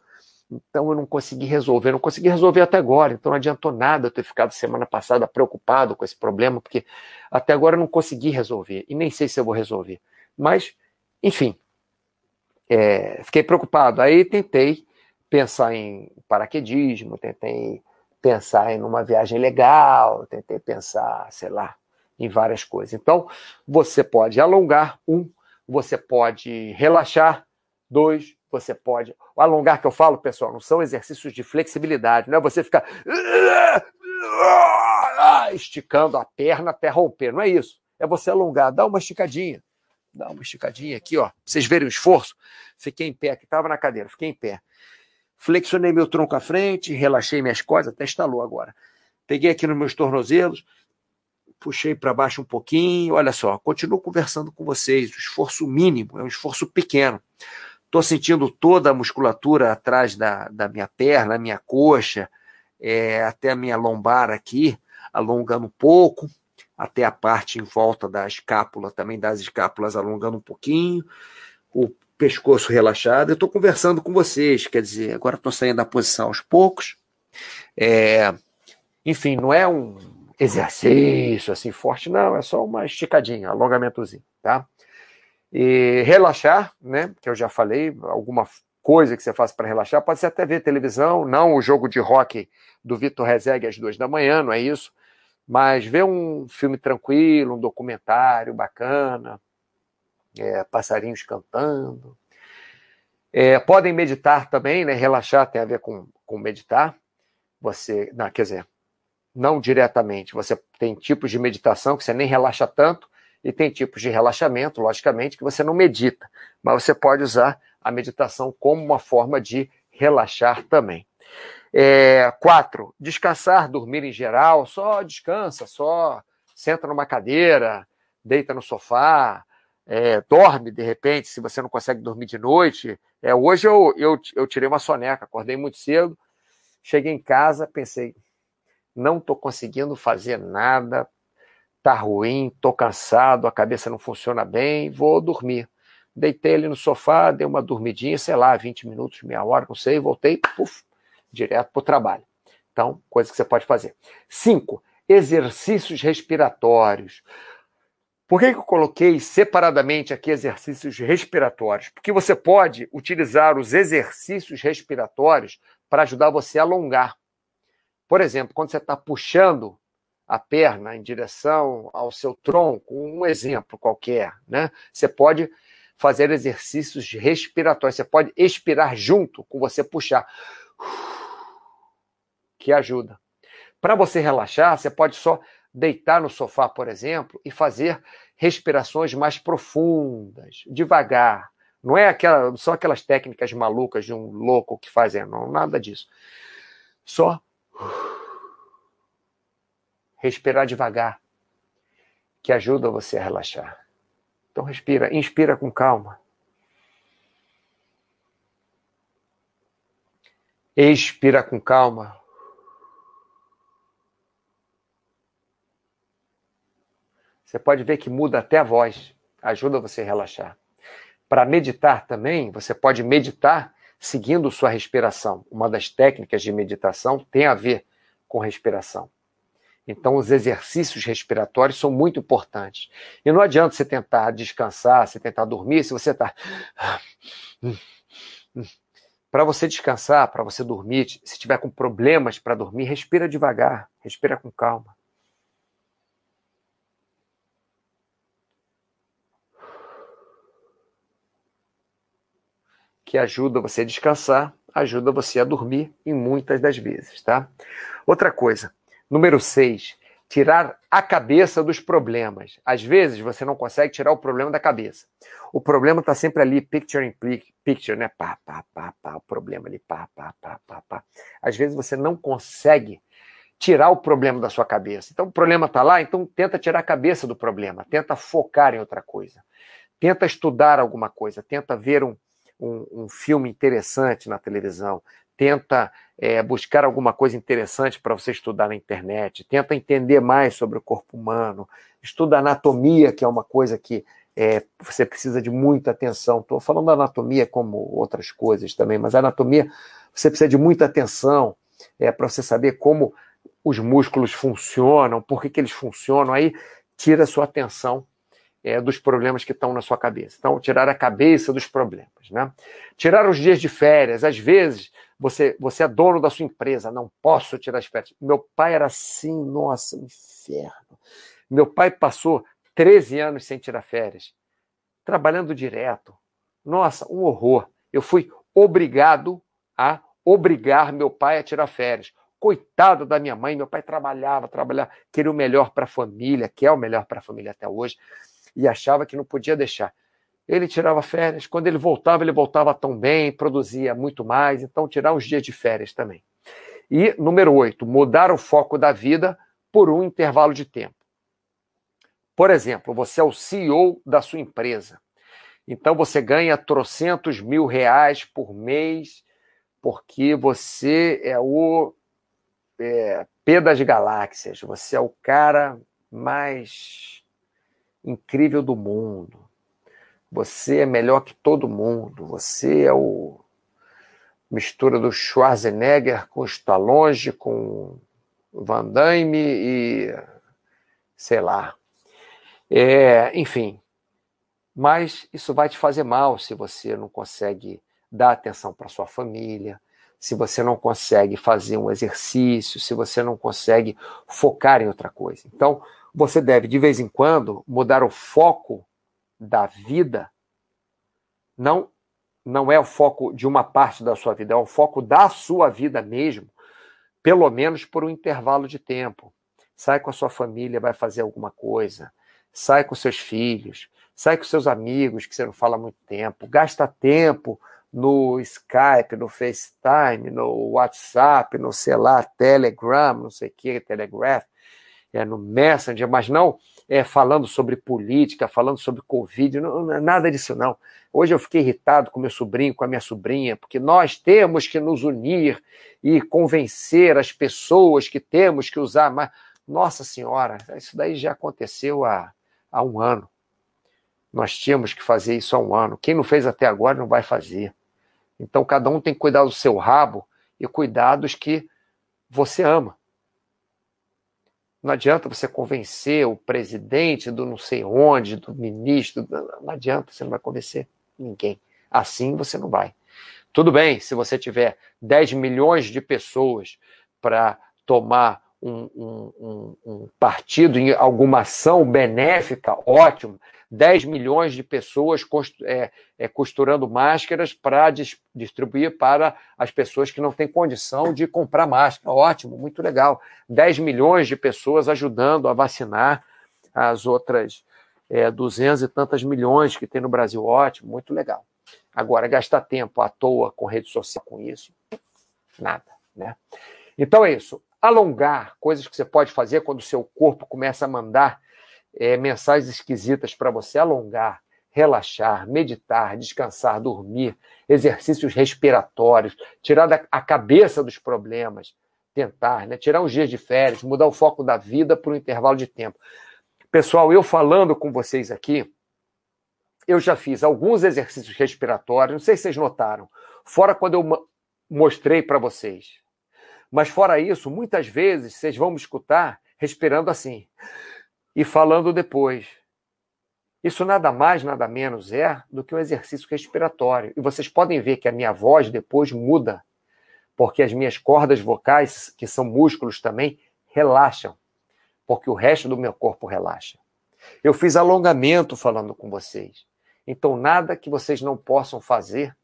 Então eu não consegui resolver, não consegui resolver até agora. Então não adiantou nada eu ter ficado semana passada preocupado com esse problema, porque até agora eu não consegui resolver e nem sei se eu vou resolver. Mas, enfim, é, fiquei preocupado. Aí tentei pensar em paraquedismo, tentei pensar em uma viagem legal, tentei pensar, sei lá, em várias coisas. Então, você pode alongar, um, você pode relaxar, dois, você pode. O alongar que eu falo, pessoal, não são exercícios de flexibilidade, não é você ficar esticando a perna até romper, não é isso. É você alongar, dá uma esticadinha, dá uma esticadinha aqui, ó. Vocês verem o esforço? Fiquei em pé, que estava na cadeira, fiquei em pé. Flexionei meu tronco à frente, relaxei minhas costas, até estalou agora. Peguei aqui nos meus tornozelos, puxei para baixo um pouquinho. Olha só, continuo conversando com vocês. O esforço mínimo é um esforço pequeno. Estou sentindo toda a musculatura atrás da, da minha perna, minha coxa, é, até a minha lombar aqui, alongando um pouco, até a parte em volta da escápula, também das escápulas alongando um pouquinho, o pescoço relaxado. Eu estou conversando com vocês, quer dizer, agora estou saindo da posição aos poucos. É, enfim, não é um exercício assim forte, não, é só uma esticadinha, alongamentozinho, tá? E relaxar, né? Que eu já falei, alguma coisa que você faça para relaxar. Pode ser até ver televisão, não o jogo de rock do Vitor Rezegue às duas da manhã, não é isso. Mas ver um filme tranquilo, um documentário bacana, é, passarinhos cantando. É, podem meditar também, né? Relaxar tem a ver com, com meditar. Você, não, quer dizer, não diretamente. Você tem tipos de meditação que você nem relaxa tanto, e tem tipos de relaxamento, logicamente, que você não medita, mas você pode usar a meditação como uma forma de relaxar também. É, quatro, descansar, dormir em geral, só descansa, só senta numa cadeira, deita no sofá, é, dorme de repente, se você não consegue dormir de noite. É, hoje eu, eu, eu tirei uma soneca, acordei muito cedo, cheguei em casa, pensei, não estou conseguindo fazer nada, tá ruim, tô cansado, a cabeça não funciona bem, vou dormir. Deitei ali no sofá, dei uma dormidinha, sei lá, 20 minutos, meia hora, não sei, voltei, puf, direto para o trabalho. Então, coisa que você pode fazer. Cinco, exercícios respiratórios. Por que, que eu coloquei separadamente aqui exercícios respiratórios? Porque você pode utilizar os exercícios respiratórios para ajudar você a alongar. Por exemplo, quando você está puxando a perna em direção ao seu tronco, um exemplo qualquer, né? Você pode fazer exercícios respiratórios, você pode expirar junto com você puxar, que ajuda. Para você relaxar, você pode só deitar no sofá, por exemplo, e fazer respirações mais profundas, devagar. Não é aquela, só aquelas técnicas malucas de um louco que fazem, não, nada disso. Só respirar devagar, que ajuda você a relaxar. Então respira, inspira com calma. Expira com calma. Você pode ver que muda até a voz, ajuda você a relaxar. Para meditar também, você pode meditar seguindo sua respiração. Uma das técnicas de meditação tem a ver com respiração. Então, os exercícios respiratórios são muito importantes. E não adianta você tentar descansar, você tentar dormir, se você está. Para você descansar, para você dormir, se tiver com problemas para dormir, respira devagar, respira com calma. Que ajuda você a descansar, ajuda você a dormir em muitas das vezes, tá? Outra coisa, Número 6. Tirar a cabeça dos problemas. Às vezes você não consegue tirar o problema da cabeça. O problema está sempre ali, picture in picture, né? Pá, pá, pá, pá, o problema ali, pá, pá, pá, pá, pá. Às vezes você não consegue tirar o problema da sua cabeça. Então o problema está lá, então tenta tirar a cabeça do problema, tenta focar em outra coisa, tenta estudar alguma coisa, tenta ver um, um, um filme interessante na televisão, tenta é, buscar alguma coisa interessante para você estudar na internet, tenta entender mais sobre o corpo humano, estuda anatomia, que é uma coisa que é, você precisa de muita atenção. Estou falando anatomia como outras coisas também, mas anatomia você precisa de muita atenção é, para você saber como os músculos funcionam, por que, que eles funcionam. Aí tira a sua atenção é, dos problemas que estão na sua cabeça. Então, tirar a cabeça dos problemas. Né? Tirar os dias de férias. Às vezes, você, você é dono da sua empresa, não posso tirar as férias. Meu pai era assim, nossa, inferno. Meu pai passou 13 anos sem tirar férias, trabalhando direto. Nossa, um horror. Eu fui obrigado a obrigar meu pai a tirar férias. Coitado da minha mãe, meu pai trabalhava, trabalhava, queria o melhor para a família, quer o melhor para a família até hoje e achava que não podia deixar. Ele tirava férias, quando ele voltava, ele voltava tão bem, produzia muito mais, então tirar uns dias de férias também. E número oito, mudar o foco da vida por um intervalo de tempo. Por exemplo, você é o CEO da sua empresa. Então você ganha trocentos mil reais por mês, porque você é o é, P das galáxias, você é o cara mais incrível do mundo. Você é melhor que todo mundo. Você é o mistura do Schwarzenegger com Stallone, com Van Damme e sei lá. É, enfim, mas isso vai te fazer mal se você não consegue dar atenção para sua família, se você não consegue fazer um exercício, se você não consegue focar em outra coisa. Então, você deve, de vez em quando, mudar o foco da vida. Não, não é o foco de uma parte da sua vida, é o foco da sua vida mesmo, pelo menos por um intervalo de tempo. Sai com a sua família, vai fazer alguma coisa. Sai com seus filhos, sai com seus amigos que você não fala há muito tempo. Gasta tempo no Skype, no FaceTime, no WhatsApp, no sei lá, Telegram, não sei o que, Telegraph é, no Messenger, mas não é, falando sobre política, falando sobre Covid, não, é nada disso não. Hoje eu fiquei irritado com meu sobrinho, com a minha sobrinha, porque nós temos que nos unir e convencer as pessoas que temos que usar mais. Nossa Senhora, isso daí já aconteceu há, há um ano. Nós tínhamos que fazer isso há um ano. Quem não fez até agora não vai fazer. Então cada um tem que cuidar do seu rabo e cuidar dos que você ama. Não adianta você convencer o presidente do não sei onde, do ministro, não adianta, você não vai convencer ninguém. Assim você não vai. Tudo bem, se você tiver 10 milhões de pessoas para tomar um, um, um, partido em alguma ação benéfica, ótimo. 10 milhões de pessoas é, é, costurando máscaras para dis distribuir para as pessoas que não têm condição de comprar máscara. Ótimo, muito legal. 10 milhões de pessoas ajudando a vacinar as outras é, 200 e tantas milhões que tem no Brasil. Ótimo, muito legal. Agora, gastar tempo à toa com rede social com isso, nada, né? Então é isso. Alongar, coisas que você pode fazer quando o seu corpo começa a mandar é, mensagens esquisitas para você. Alongar, relaxar, meditar, descansar, dormir, exercícios respiratórios, tirar a cabeça dos problemas, tentar, né? Tirar uns dias de férias, mudar o foco da vida por um intervalo de tempo. Pessoal, eu falando com vocês aqui, eu já fiz alguns exercícios respiratórios, não sei se vocês notaram, fora quando eu mostrei para vocês. Mas fora isso, muitas vezes vocês vão me escutar respirando assim e falando depois. Isso nada mais, nada menos é do que um exercício respiratório. E vocês podem ver que a minha voz depois muda, porque as minhas cordas vocais, que são músculos também, relaxam, porque o resto do meu corpo relaxa. Eu fiz alongamento falando com vocês. Então, nada que vocês não possam fazer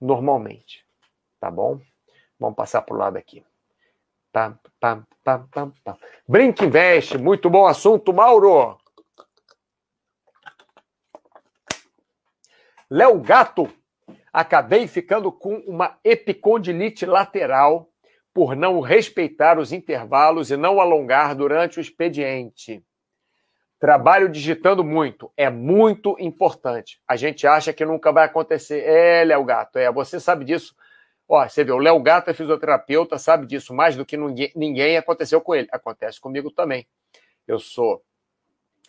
normalmente. Tá bom? Vamos passar para o lado aqui. Pam, pam, pam, pam, pam. Brinque Investe, muito bom assunto, Mauro. Léo Gato, acabei ficando com uma epicondilite lateral por não respeitar os intervalos e não alongar durante o expediente. Trabalho digitando muito. É muito importante. A gente acha que nunca vai acontecer. É, Léo Gato, é. Você sabe disso. Ó, você vê, o Léo Gato é fisioterapeuta, sabe disso mais do que ninguém, aconteceu com ele. Acontece comigo também. Eu sou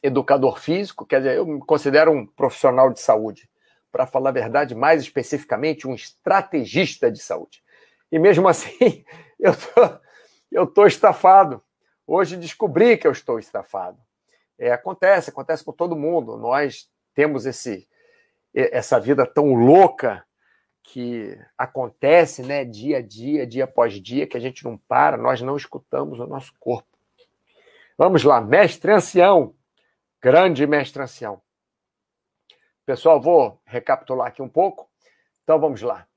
educador físico, quer dizer, eu me considero um profissional de saúde. Para falar a verdade, mais especificamente, um estrategista de saúde. E mesmo assim, eu tô, eu tô estafado. Hoje descobri que eu estou estafado. É, acontece, acontece com todo mundo. Nós temos esse, essa vida tão louca que acontece, né, dia a dia, dia após dia, que a gente não para, nós não escutamos o nosso corpo. Vamos lá, mestre ancião, grande mestre ancião. Pessoal, vou recapitular aqui um pouco. Então vamos lá.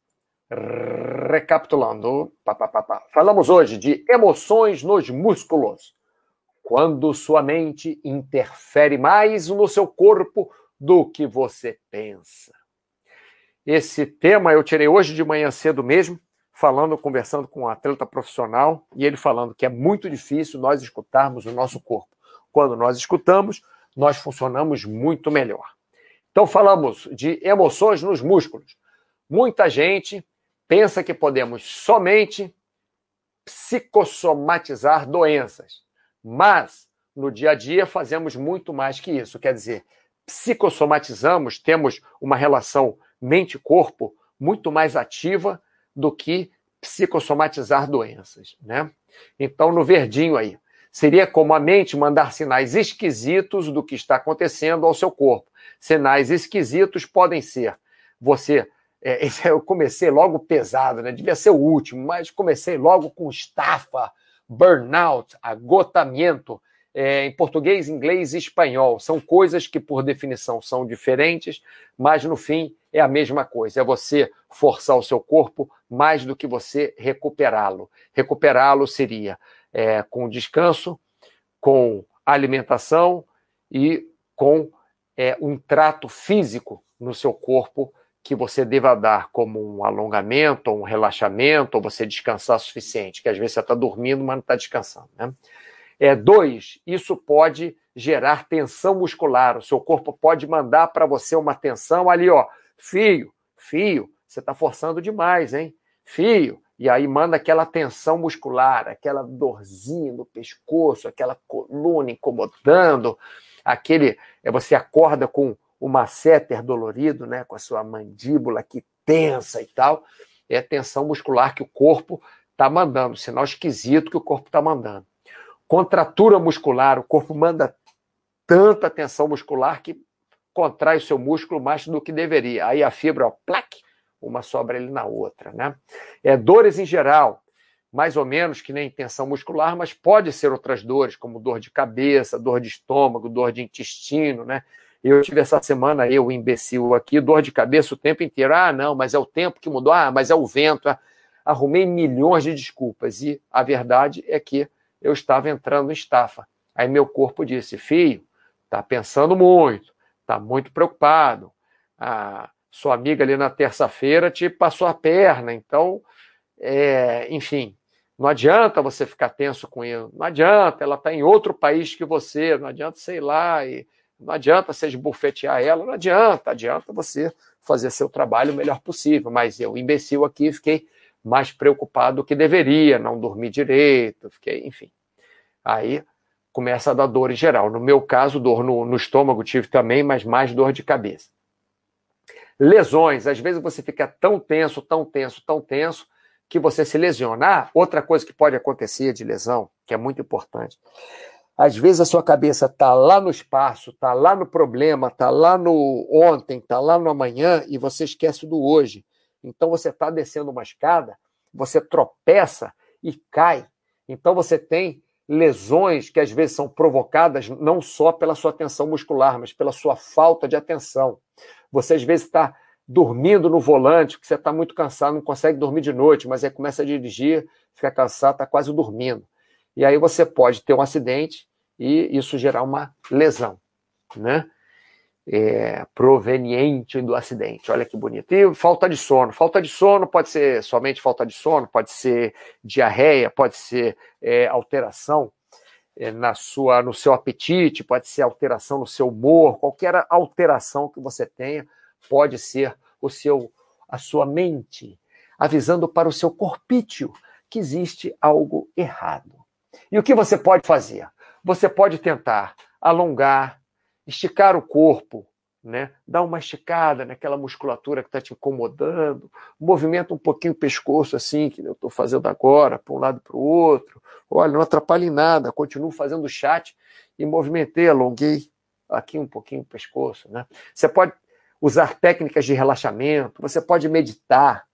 Recapitulando, pá, pá, pá, falamos hoje de emoções nos músculos quando sua mente interfere mais no seu corpo do que você pensa. Esse tema eu tirei hoje de manhã cedo mesmo, falando, conversando com um atleta profissional, e ele falando que é muito difícil nós escutarmos o nosso corpo. Quando nós escutamos, nós funcionamos muito melhor. Então, falamos de emoções nos músculos. Muita gente pensa que podemos somente psicossomatizar doenças. Mas, no dia a dia, fazemos muito mais que isso. Quer dizer, psicossomatizamos, temos uma relação mente-corpo muito mais ativa do que psicossomatizar doenças, né? Então, no verdinho aí, seria como a mente mandar sinais esquisitos do que está acontecendo ao seu corpo. Sinais esquisitos podem ser você é, eu comecei logo pesado, né? Devia ser o último, mas comecei logo com estafa, burnout, agotamento, é, em português, inglês e espanhol. São coisas que, por definição, são diferentes, mas no fim é a mesma coisa. É você forçar o seu corpo mais do que você recuperá-lo. Recuperá-lo seria é, com descanso, com alimentação e com é, um trato físico no seu corpo que você deva dar como um alongamento, ou um relaxamento, ou você descansar o suficiente, que às vezes você está dormindo, mas não está descansando. Né? É, dois, isso pode gerar tensão muscular. O seu corpo pode mandar para você uma tensão ali, ó, fio, fio, você está forçando demais, hein? Fio. E aí manda aquela tensão muscular, aquela dorzinha no pescoço, aquela coluna incomodando, aquele. É, você acorda com o masseter dolorido, né, com a sua mandíbula aqui tensa e tal, é tensão muscular que o corpo está mandando, sinal esquisito que o corpo está mandando. Contratura muscular, o corpo manda tanta tensão muscular que contrai o seu músculo mais do que deveria. Aí a fibra, ó, plaque, uma sobra ele na outra, né? É, dores em geral, mais ou menos que nem tensão muscular, mas pode ser outras dores, como dor de cabeça, dor de estômago, dor de intestino, né? Eu tive essa semana, eu, imbecil aqui, dor de cabeça o tempo inteiro. Ah, não, mas é o tempo que mudou. Ah, mas é o vento. Ah, arrumei milhões de desculpas. E a verdade é que eu estava entrando em estafa. Aí meu corpo disse, filho, tá pensando muito, tá muito preocupado. A sua amiga ali na terça-feira te passou a perna, então, é, enfim, não adianta você ficar tenso com ele, não adianta, ela está em outro país que você, não adianta, sei lá, e não adianta você esbufetear ela, não adianta, adianta você fazer seu trabalho o melhor possível. Mas eu, imbecil aqui, fiquei mais preocupado do que deveria, não dormi direito, fiquei, enfim. Aí começa a dar dor em geral. No meu caso, dor no, no estômago tive também, mas mais dor de cabeça. Lesões, às vezes você fica tão tenso, tão tenso, tão tenso, que você se lesiona. Ah, outra coisa que pode acontecer de lesão, que é muito importante. Às vezes a sua cabeça está lá no espaço, está lá no problema, está lá no ontem, está lá no amanhã e você esquece do hoje. Então você está descendo uma escada, você tropeça e cai. Então você tem lesões que às vezes são provocadas não só pela sua tensão muscular, mas pela sua falta de atenção. Você às vezes está dormindo no volante, porque você está muito cansado, não consegue dormir de noite, mas aí começa a dirigir, fica cansado, está quase dormindo. E aí você pode ter um acidente e isso gerar uma lesão, né? É, proveniente do acidente. Olha que bonito. E falta de sono. Falta de sono pode ser somente falta de sono, pode ser diarreia, pode ser é, alteração é, na sua, no seu apetite, pode ser alteração no seu humor, qualquer alteração que você tenha pode ser o seu, a sua mente avisando para o seu corpício que existe algo errado. E o que você pode fazer? Você pode tentar alongar, esticar o corpo, né? Dar uma esticada naquela musculatura que está te incomodando, movimenta um pouquinho o pescoço assim, que eu estou fazendo agora, para um lado e para o outro. Olha, não atrapalhe nada, continuo fazendo o chat e movimentei, alonguei aqui um pouquinho o pescoço, né? Você pode usar técnicas de relaxamento, você pode meditar,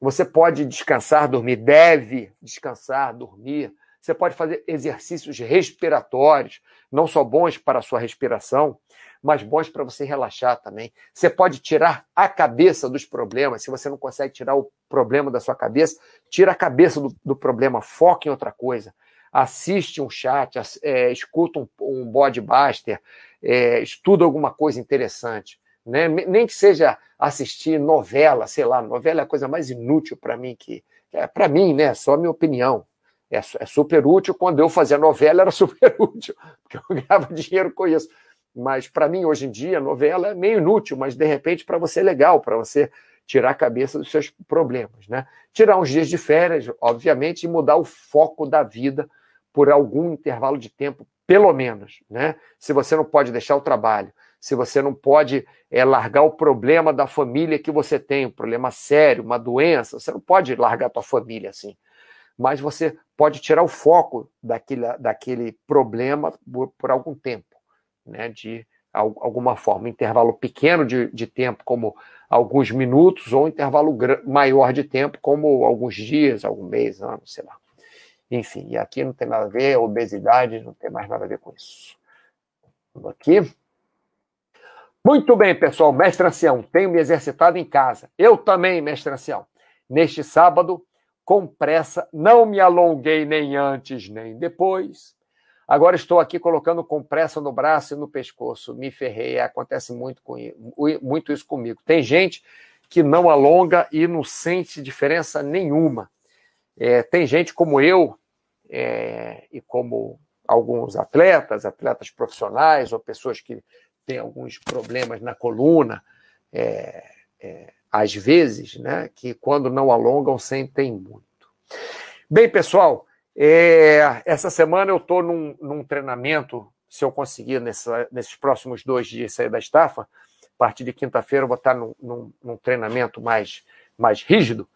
você pode descansar, dormir, deve descansar, dormir. Você pode fazer exercícios respiratórios, não só bons para a sua respiração, mas bons para você relaxar também. Você pode tirar a cabeça dos problemas. Se você não consegue tirar o problema da sua cabeça, tira a cabeça do, do problema, foca em outra coisa. Assiste um chat, é, escuta um, um bodybuster, é, estuda alguma coisa interessante. Né? Nem que seja assistir novela, sei lá, novela é a coisa mais inútil para mim que. É, para mim, né? Só a minha opinião. É, é super útil. Quando eu fazia novela, era super útil, porque eu ganhava dinheiro com isso. Mas para mim, hoje em dia, novela é meio inútil, mas de repente para você é legal, para você tirar a cabeça dos seus problemas. Né? Tirar uns dias de férias, obviamente, e mudar o foco da vida por algum intervalo de tempo, pelo menos. Né? Se você não pode deixar o trabalho, se você não pode é, largar o problema da família que você tem, um problema sério, uma doença, você não pode largar a tua família assim mas você pode tirar o foco daquele, daquele problema por, por algum tempo, né? de alguma forma, intervalo pequeno de, de tempo, como alguns minutos, ou intervalo maior de tempo, como alguns dias, algum mês, anos, sei lá. Enfim, e aqui não tem nada a ver, obesidade não tem mais nada a ver com isso. Vamos aqui. Muito bem, pessoal, mestre ancião, tenho me exercitado em casa. Eu também, mestre ancião. Neste sábado, com pressa, não me alonguei nem antes nem depois. Agora estou aqui colocando compressa no braço e no pescoço. Me ferrei, acontece muito, com, muito isso comigo. Tem gente que não alonga e não sente diferença nenhuma. É, tem gente como eu é, e como alguns atletas, atletas profissionais ou pessoas que têm alguns problemas na coluna, é, é às vezes, né, que quando não alongam sentem muito. Bem, pessoal, é, essa semana eu estou num, num, treinamento, se eu conseguir nessa, nesses próximos dois dias sair da estafa, a partir de quinta-feira eu vou estar num, num, num, treinamento mais, mais rígido,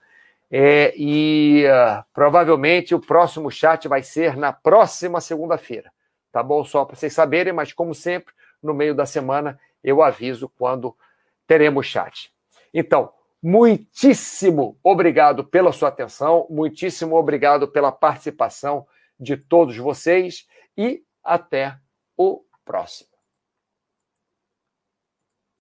é, e uh, provavelmente o próximo chat vai ser na próxima segunda-feira, tá bom? Só para vocês saberem, mas como sempre, no meio da semana eu aviso quando teremos chat. Então, Muitíssimo obrigado pela sua atenção, muitíssimo obrigado pela participação de todos vocês e até o próximo.